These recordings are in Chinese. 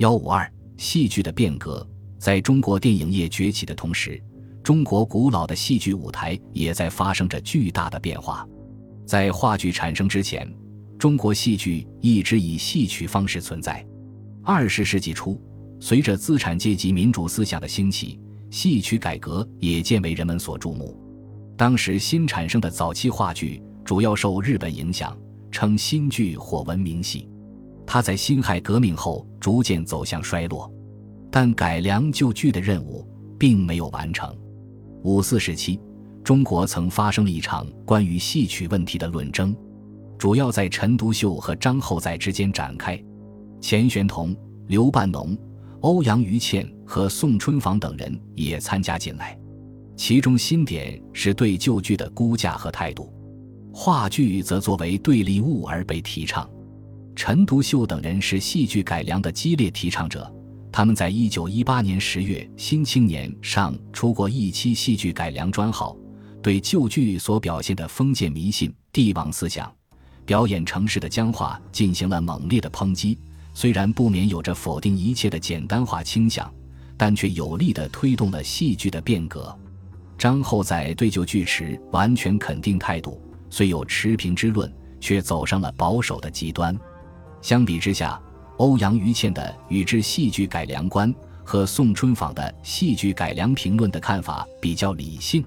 幺五二戏剧的变革，在中国电影业崛起的同时，中国古老的戏剧舞台也在发生着巨大的变化。在话剧产生之前，中国戏剧一直以戏曲方式存在。二十世纪初，随着资产阶级民主思想的兴起，戏曲改革也渐为人们所注目。当时新产生的早期话剧主要受日本影响，称新剧或文明戏。它在辛亥革命后逐渐走向衰落，但改良旧剧的任务并没有完成。五四时期，中国曾发生了一场关于戏曲问题的论争，主要在陈独秀和张厚载之间展开。钱玄同、刘半农、欧阳予倩和宋春舫等人也参加进来。其中新点是对旧剧的估价和态度，话剧则作为对立物而被提倡。陈独秀等人是戏剧改良的激烈提倡者，他们在一九一八年十月《新青年》上出过一期戏剧改良专号，对旧剧所表现的封建迷信、帝王思想、表演城市的僵化进行了猛烈的抨击。虽然不免有着否定一切的简单化倾向，但却有力地推动了戏剧的变革。张厚在对旧剧持完全肯定态度，虽有持平之论，却走上了保守的极端。相比之下，欧阳予倩的《与之戏剧改良观》和宋春舫的《戏剧改良评论》的看法比较理性。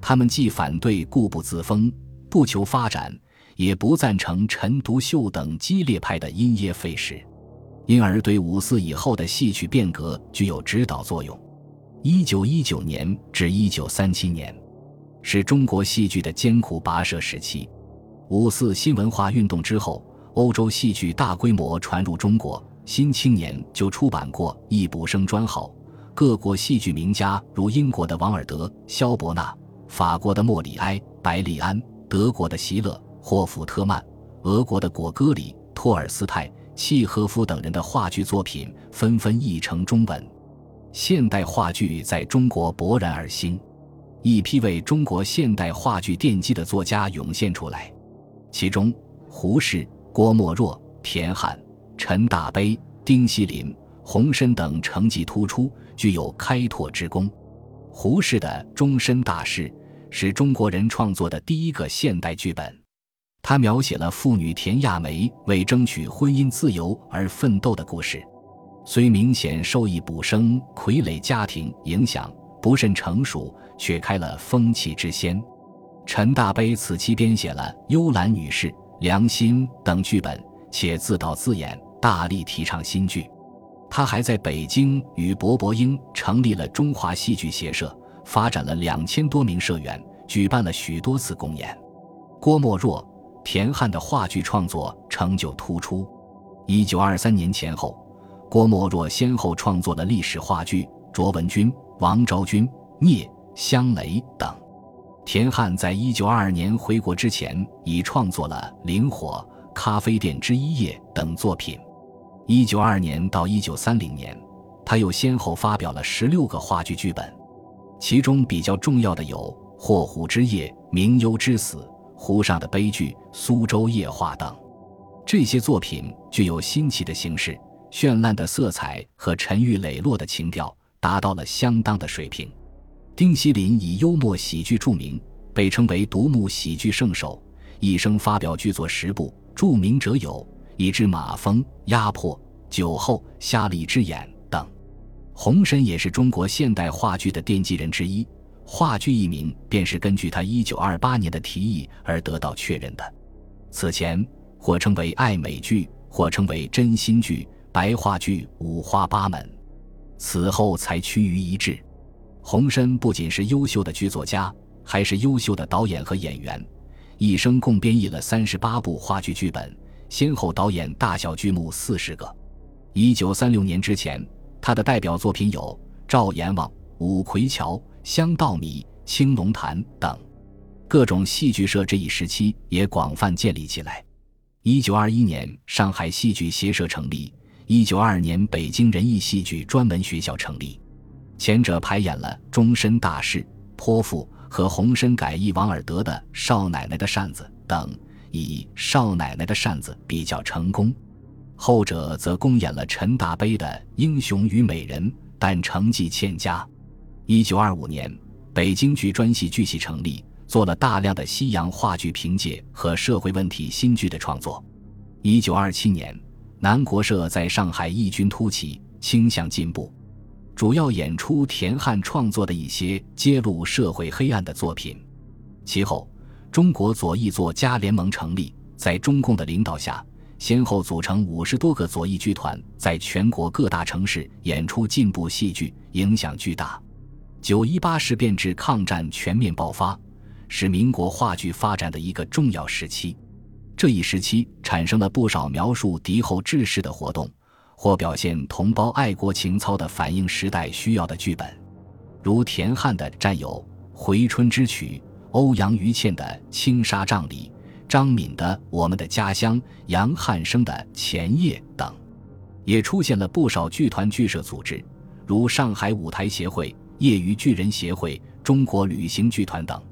他们既反对固步自封、不求发展，也不赞成陈独秀等激烈派的因噎废食，因而对五四以后的戏曲变革具有指导作用。一九一九年至一九三七年，是中国戏剧的艰苦跋涉时期。五四新文化运动之后。欧洲戏剧大规模传入中国，《新青年》就出版过《易卜生专号》。各国戏剧名家如英国的王尔德、肖伯纳、法国的莫里埃、白利安、德国的席勒、霍夫特曼、俄国的果戈里、托尔斯泰、契诃夫等人的话剧作品纷纷译成中文，现代话剧在中国勃然而兴，一批为中国现代话剧奠基的作家涌现出来，其中胡适。郭沫若、田汉、陈大悲、丁锡林、洪深等成绩突出，具有开拓之功。胡适的《终身大事》是中国人创作的第一个现代剧本，他描写了妇女田亚梅为争取婚姻自由而奋斗的故事。虽明显受益卜生傀儡家庭影响，不甚成熟，却开了风气之先。陈大悲此期编写了《幽兰女士》。良心等剧本，且自导自演，大力提倡新剧。他还在北京与薄伯英成立了中华戏剧协社，发展了两千多名社员，举办了许多次公演。郭沫若、田汉的话剧创作成就突出。一九二三年前后，郭沫若先后创作了历史话剧《卓文君》《王昭君》《聂香雷》等。田汉在一九二二年回国之前，已创作了《灵火》《咖啡店之一夜》等作品。一九二二年到一九三零年，他又先后发表了十六个话剧剧本，其中比较重要的有《霍湖之夜》《明幽之死》《湖上的悲剧》《苏州夜话》等。这些作品具有新奇的形式、绚烂的色彩和沉郁磊落的情调，达到了相当的水平。丁锡林以幽默喜剧著名，被称为独幕喜剧圣手，一生发表剧作十部，著名者有《以知马蜂》《压迫》《酒后》《瞎了一只眼》等。洪深也是中国现代话剧的奠基人之一，话剧一名便是根据他1928年的提议而得到确认的。此前或称为爱美剧，或称为真心剧、白话剧，五花八门，此后才趋于一致。洪深不仅是优秀的剧作家，还是优秀的导演和演员，一生共编译了三十八部话剧剧本，先后导演大小剧目四十个。一九三六年之前，他的代表作品有《赵阎王》《五魁桥》《香稻米》《青龙潭》等。各种戏剧社这一时期也广泛建立起来。一九二一年，上海戏剧协社成立；一九二二年，北京人艺戏剧专门学校成立。前者排演了《终身大事》《泼妇》和洪深改译王尔德的《少奶奶的扇子》等，以《少奶奶的扇子》比较成功。后者则公演了陈大悲的《英雄与美人》，但成绩欠佳。一九二五年，北京剧专戏剧系成立，做了大量的西洋话剧凭借和社会问题新剧的创作。一九二七年，南国社在上海异军突起，倾向进步，主要演出田汉创作的一些揭露社会黑暗的作品。其后，中国左翼作家联盟成立，在中共的领导下，先后组成五十多个左翼剧团，在全国各大城市演出进步戏剧，影响巨大。九一八事变至抗战全面爆发，是民国话剧发展的一个重要时期。这一时期产生了不少描述敌后志士的活动，或表现同胞爱国情操的反映时代需要的剧本，如田汉的《战友》《回春之曲》，欧阳予倩的《青纱帐里》，张敏的《我们的家乡》，杨汉生的《前夜》等。也出现了不少剧团剧社组织，如上海舞台协会。业余剧人协会、中国旅行剧团等，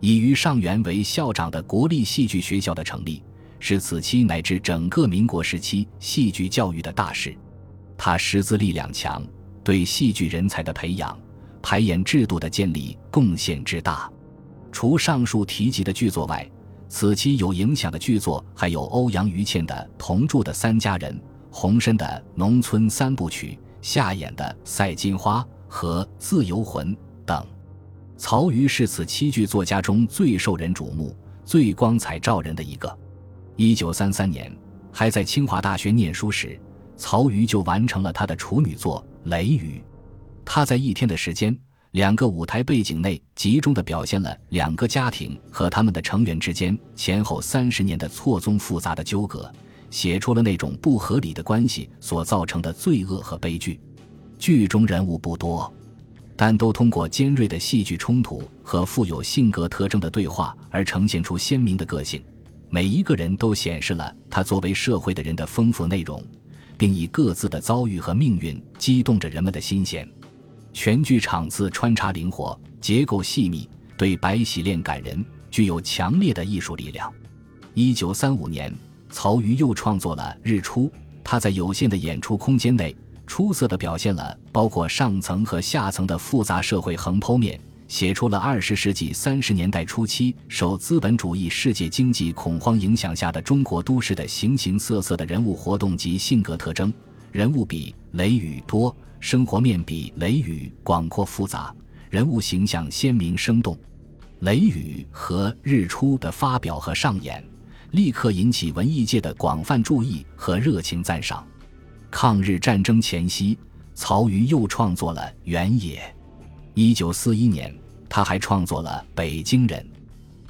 以于上元为校长的国立戏剧学校的成立，是此期乃至整个民国时期戏剧教育的大事。他师资力量强，对戏剧人才的培养、排演制度的建立贡献之大。除上述提及的剧作外，此期有影响的剧作还有欧阳予倩的同著的《三家人》，洪深的《农村三部曲》，夏衍的《赛金花》。和《自由魂》等，曹禺是此七剧作家中最受人瞩目、最光彩照人的一个。一九三三年，还在清华大学念书时，曹禺就完成了他的处女作《雷雨》。他在一天的时间、两个舞台背景内，集中的表现了两个家庭和他们的成员之间前后三十年的错综复杂的纠葛，写出了那种不合理的关系所造成的罪恶和悲剧。剧中人物不多，但都通过尖锐的戏剧冲突和富有性格特征的对话而呈现出鲜明的个性。每一个人都显示了他作为社会的人的丰富内容，并以各自的遭遇和命运激动着人们的心弦。全剧场次穿插灵活，结构细密，对白喜恋感人，具有强烈的艺术力量。一九三五年，曹禺又创作了《日出》，他在有限的演出空间内。出色地表现了包括上层和下层的复杂社会横剖面，写出了二十世纪三十年代初期受资本主义世界经济恐慌影响下的中国都市的形形色色的人物活动及性格特征。人物比《雷雨》多，生活面比《雷雨》广阔复杂，人物形象鲜明生动。《雷雨》和《日出》的发表和上演，立刻引起文艺界的广泛注意和热情赞赏。抗日战争前夕，曹禺又创作了《原野》。一九四一年，他还创作了《北京人》。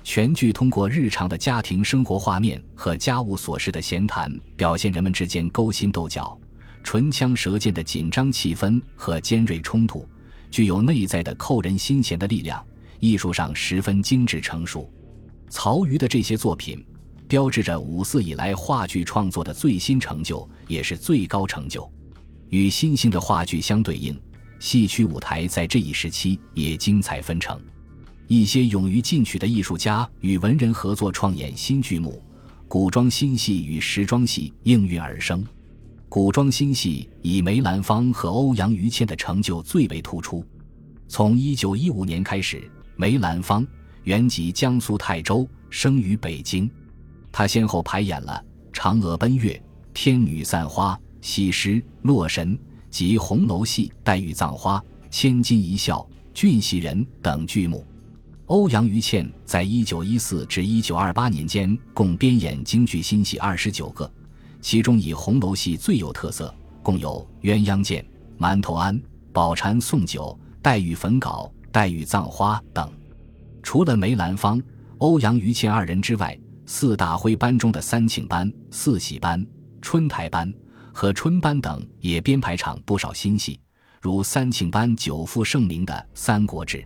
全剧通过日常的家庭生活画面和家务琐事的闲谈，表现人们之间勾心斗角、唇枪舌剑的紧张气氛和尖锐冲突，具有内在的扣人心弦的力量，艺术上十分精致成熟。曹禺的这些作品。标志着五四以来话剧创作的最新成就，也是最高成就。与新兴的话剧相对应，戏曲舞台在这一时期也精彩纷呈。一些勇于进取的艺术家与文人合作创演新剧目，古装新戏与时装戏应运而生。古装新戏以梅兰芳和欧阳予倩的成就最为突出。从一九一五年开始，梅兰芳原籍江苏泰州，生于北京。他先后排演了《嫦娥奔月》《天女散花》《西施》《洛神》及红楼戏《黛玉葬花》《千金一笑》《俊喜人》等剧目。欧阳予倩在一九一四至一九二八年间共编演京剧新戏二十九个，其中以红楼戏最有特色，共有《鸳鸯剑》《馒头庵》《宝蟾送酒》《黛玉焚稿》《黛玉葬花》等。除了梅兰芳、欧阳予倩二人之外，四大徽班中的三庆班、四喜班、春台班和春班等也编排场不少新戏，如三庆班久负盛名的《三国志》。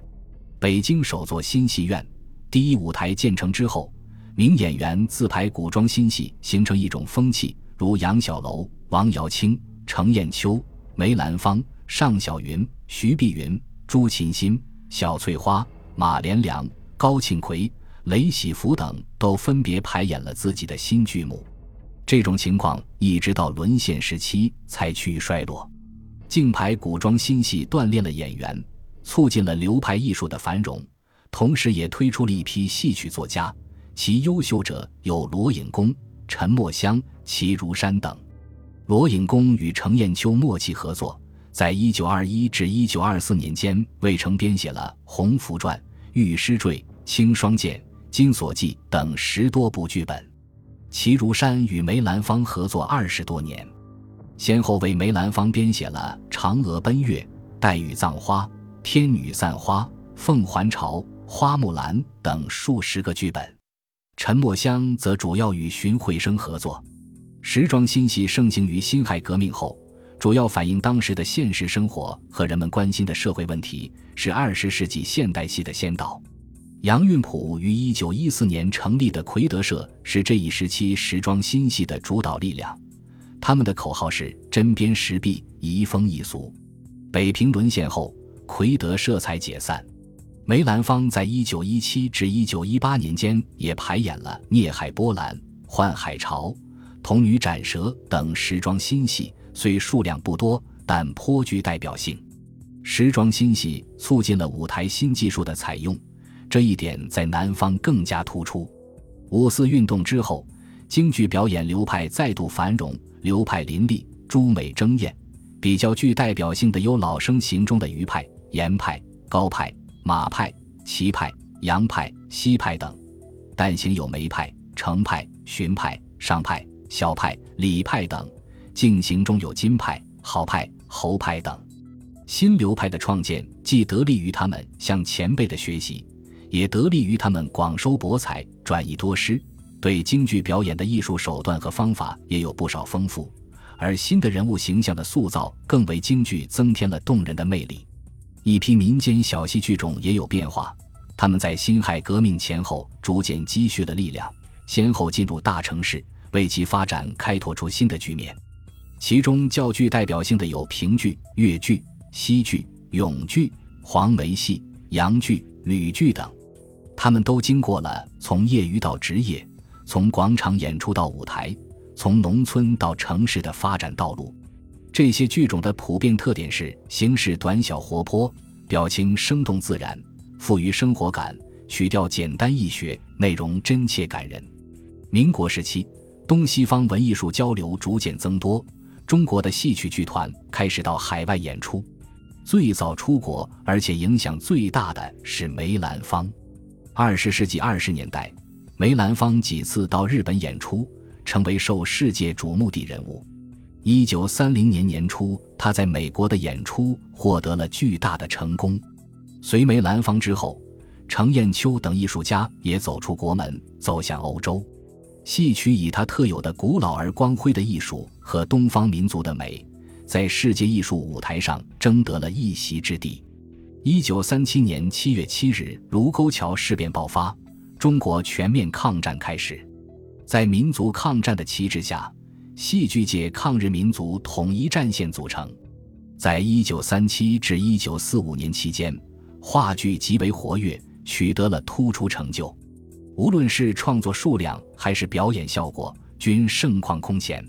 北京首座新戏院第一舞台建成之后，名演员自排古装新戏，形成一种风气，如杨小楼、王瑶卿、程砚秋、梅兰芳、尚小云、徐碧云、朱琴心、小翠花、马连良、高庆奎。雷喜福等都分别排演了自己的新剧目。这种情况一直到沦陷时期才趋于衰落。竞牌古装新戏锻炼了演员，促进了流派艺术的繁荣，同时也推出了一批戏曲作家，其优秀者有罗隐公、陈墨香、齐如山等。罗隐公与程砚秋默契合作，在一九二一至一九二四年间为程编写了《洪福传》《玉师坠》《青霜剑》《金锁记》等十多部剧本。齐如山与梅兰芳合作二十多年，先后为梅兰芳编写了《嫦娥奔月》《黛玉葬花》《天女散花》《凤还巢》《花木兰》等数十个剧本。陈墨香则主要与荀慧生合作。时装新戏盛行于辛亥革命后，主要反映当时的现实生活和人们关心的社会问题，是二十世纪现代戏的先导。杨运普于一九一四年成立的奎德社是这一时期时装新戏的主导力量。他们的口号是“针砭时弊，移风易俗”。北平沦陷后，奎德社才解散。梅兰芳在一九一七至一九一八年间也排演了《孽海波澜》《幻海潮》《童女斩蛇》等时装新戏，虽数量不多，但颇具代表性。时装新戏促进了舞台新技术的采用。这一点在南方更加突出。五四运动之后，京剧表演流派再度繁荣，流派林立，诸美争艳。比较具代表性的有老生行中的余派、严派、高派、马派、齐派、杨派、西派等；旦行有梅派、程派、荀派、尚派、萧派、李派等；进行中有金派、豪派、侯派等。新流派的创建，既得力于他们向前辈的学习。也得力于他们广收博采、转移多师，对京剧表演的艺术手段和方法也有不少丰富，而新的人物形象的塑造更为京剧增添了动人的魅力。一批民间小戏剧种也有变化，他们在辛亥革命前后逐渐积蓄了力量，先后进入大城市，为其发展开拓出新的局面。其中较具代表性的有评剧、越剧、西剧、永剧、黄梅戏、洋剧、吕剧等。他们都经过了从业余到职业，从广场演出到舞台，从农村到城市的发展道路。这些剧种的普遍特点是形式短小活泼，表情生动自然，富于生活感，曲调简单易学，内容真切感人。民国时期，东西方文艺术交流逐渐增多，中国的戏曲剧团开始到海外演出。最早出国而且影响最大的是梅兰芳。二十世纪二十年代，梅兰芳几次到日本演出，成为受世界瞩目的人物。一九三零年年初，他在美国的演出获得了巨大的成功。随梅兰芳之后，程砚秋等艺术家也走出国门，走向欧洲。戏曲以它特有的古老而光辉的艺术和东方民族的美，在世界艺术舞台上争得了一席之地。一九三七年七月七日，卢沟桥事变爆发，中国全面抗战开始。在民族抗战的旗帜下，戏剧界抗日民族统一战线组成。在一九三七至一九四五年期间，话剧极为活跃，取得了突出成就。无论是创作数量还是表演效果，均盛况空前。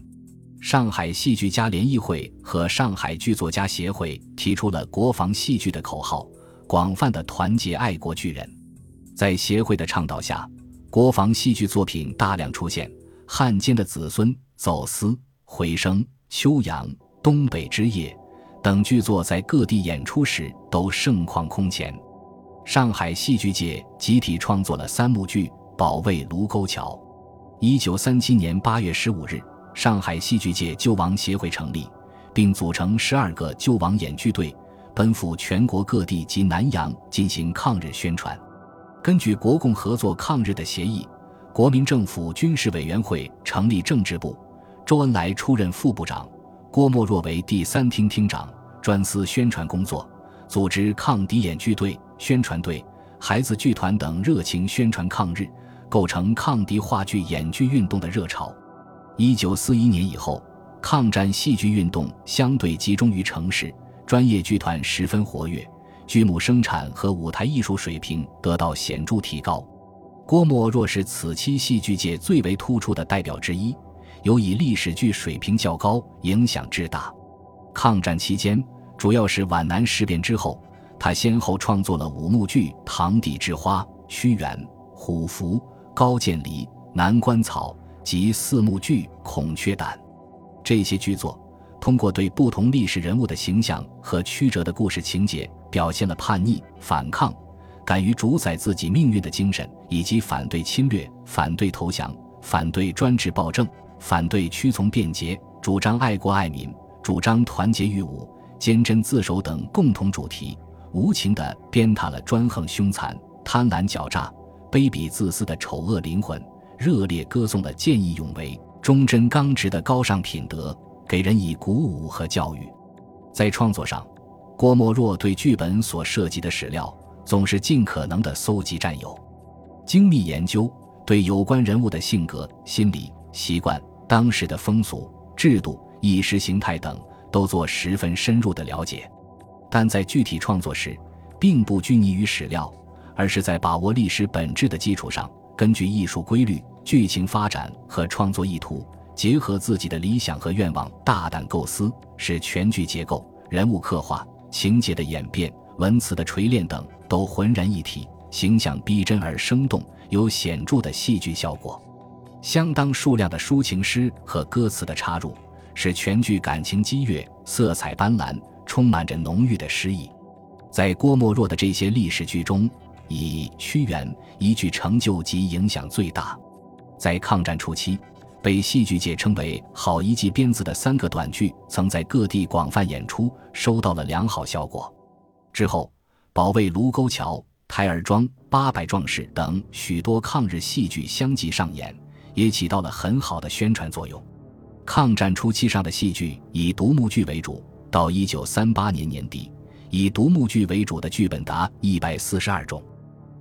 上海戏剧家联谊会和上海剧作家协会提出了“国防戏剧”的口号，广泛的团结爱国剧人。在协会的倡导下，国防戏剧作品大量出现，《汉奸的子孙》《走私》《回声》《秋阳》《东北之夜》等剧作在各地演出时都盛况空前。上海戏剧界集体创作了三幕剧，保卫卢沟桥。一九三七年八月十五日。上海戏剧界救亡协会成立，并组成十二个救亡演剧队，奔赴全国各地及南洋进行抗日宣传。根据国共合作抗日的协议，国民政府军事委员会成立政治部，周恩来出任副部长，郭沫若为第三厅厅长，专司宣传工作，组织抗敌演剧队、宣传队、孩子剧团等，热情宣传抗日，构成抗敌话剧演剧运动的热潮。一九四一年以后，抗战戏剧运动相对集中于城市，专业剧团十分活跃，剧目生产和舞台艺术水平得到显著提高。郭沫若是此期戏剧界最为突出的代表之一，尤以历史剧水平较高，影响之大。抗战期间，主要是皖南事变之后，他先后创作了五幕剧《堂弟之花》《屈原》《虎符》《高渐离》《南关草》及四幕剧《孔雀胆》。这些剧作通过对不同历史人物的形象和曲折的故事情节，表现了叛逆、反抗、敢于主宰自己命运的精神，以及反对侵略、反对投降、反对专制暴政、反对屈从便捷、主张爱国爱民、主张团结御侮、坚贞自守等共同主题，无情地鞭挞了专横凶残、贪婪狡诈、卑鄙自私的丑恶灵魂，热烈歌颂了见义勇为。忠贞刚直的高尚品德，给人以鼓舞和教育。在创作上，郭沫若对剧本所涉及的史料总是尽可能的搜集占有，精密研究，对有关人物的性格、心理、习惯、当时的风俗、制度、意识形态等都做十分深入的了解。但在具体创作时，并不拘泥于史料，而是在把握历史本质的基础上，根据艺术规律。剧情发展和创作意图结合自己的理想和愿望，大胆构思，使全剧结构、人物刻画、情节的演变、文词的锤炼等都浑然一体，形象逼真而生动，有显著的戏剧效果。相当数量的抒情诗和歌词的插入，使全剧感情激越、色彩斑斓，充满着浓郁的诗意。在郭沫若的这些历史剧中，以《屈原》一句成就及影响最大。在抗战初期，被戏剧界称为“好一记鞭子”的三个短剧，曾在各地广泛演出，收到了良好效果。之后，保卫卢沟桥、台儿庄、八百壮士等许多抗日戏剧相继上演，也起到了很好的宣传作用。抗战初期上的戏剧以独幕剧为主，到一九三八年年底，以独幕剧为主的剧本达一百四十二种。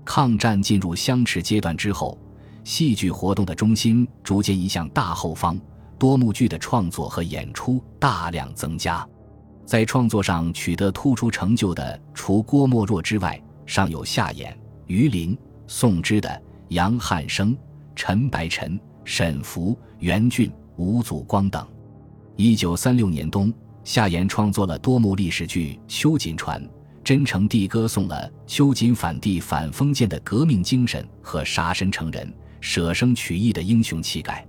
抗战进入相持阶段之后。戏剧活动的中心逐渐移向大后方，多幕剧的创作和演出大量增加。在创作上取得突出成就的，除郭沫若之外，尚有夏衍、于林、宋之的杨汉生、陈白尘、沈福、袁俊、吴祖光等。一九三六年冬，夏衍创作了多幕历史剧《秋瑾传》，真诚地歌颂了秋瑾反帝、反封建的革命精神和杀身成仁。舍生取义的英雄气概，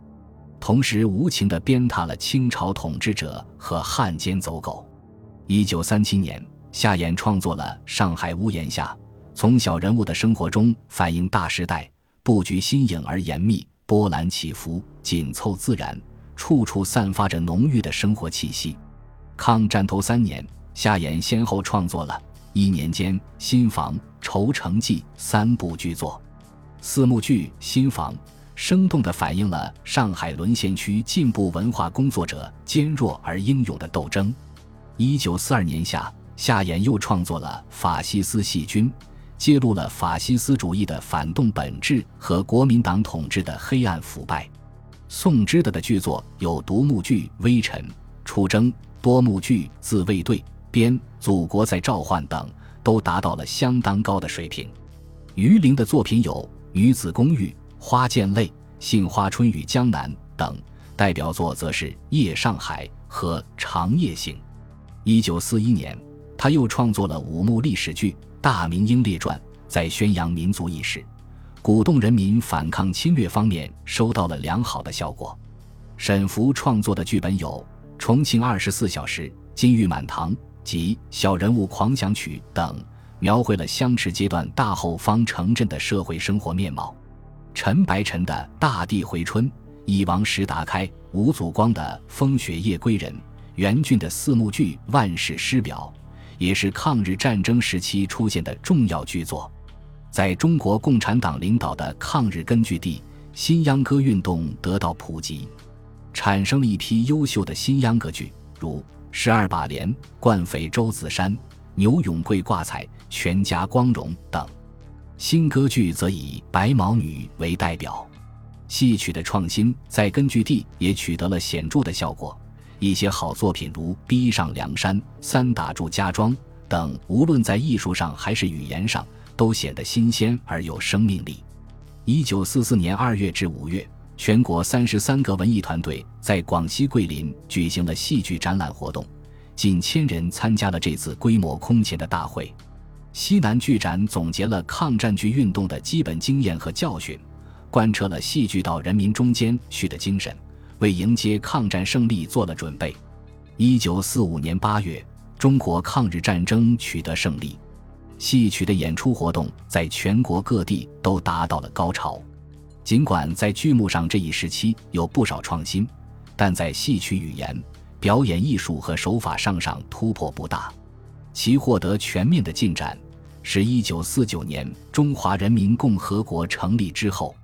同时无情地鞭挞了清朝统治者和汉奸走狗。一九三七年，夏衍创作了《上海屋檐下》，从小人物的生活中反映大时代，布局新颖而严密，波澜起伏，紧凑自然，处处散发着浓郁的生活气息。抗战头三年，夏衍先后创作了一年间《新房》《愁城记》三部剧作。四幕剧《新房》生动地反映了上海沦陷区进步文化工作者坚弱而英勇的斗争。一九四二年夏，夏衍又创作了《法西斯细菌》，揭露了法西斯主义的反动本质和国民党统治的黑暗腐败。宋之德的剧作有独幕剧《微尘》《出征》，多幕剧《自卫队》《编》《祖国在召唤》等，都达到了相当高的水平。于玲的作品有。女子公寓、花溅泪、杏花春雨江南等代表作，则是《夜上海》和《长夜行》。一九四一年，他又创作了五幕历史剧《大明英烈传》，在宣扬民族意识、鼓动人民反抗侵略方面收到了良好的效果。沈福创作的剧本有《重庆二十四小时》《金玉满堂》及《小人物狂想曲》等。描绘了相持阶段大后方城镇的社会生活面貌。陈白尘的《大地回春》，一王石达开、吴祖光的《风雪夜归人》，袁俊的四幕剧《万世师表》，也是抗日战争时期出现的重要剧作。在中国共产党领导的抗日根据地，新秧歌运动得到普及，产生了一批优秀的新秧歌剧，如《十二把帘》《惯匪周子山》。牛永贵挂彩，全家光荣等，新歌剧则以《白毛女》为代表。戏曲的创新在根据地也取得了显著的效果，一些好作品如《逼上梁山》《三打祝家庄》等，无论在艺术上还是语言上，都显得新鲜而有生命力。一九四四年二月至五月，全国三十三个文艺团队在广西桂林举行了戏剧展览活动，近千人参加了这次规模空前的大会。西南剧展总结了抗战剧运动的基本经验和教训，贯彻了戏剧到人民中间去的精神，为迎接抗战胜利做了准备。一九四五年八月，中国抗日战争取得胜利，戏曲的演出活动在全国各地都达到了高潮。尽管在剧目上这一时期有不少创新，但在戏曲语言、表演艺术和手法上上突破不大。其获得全面的进展，是一九四九年中华人民共和国成立之后。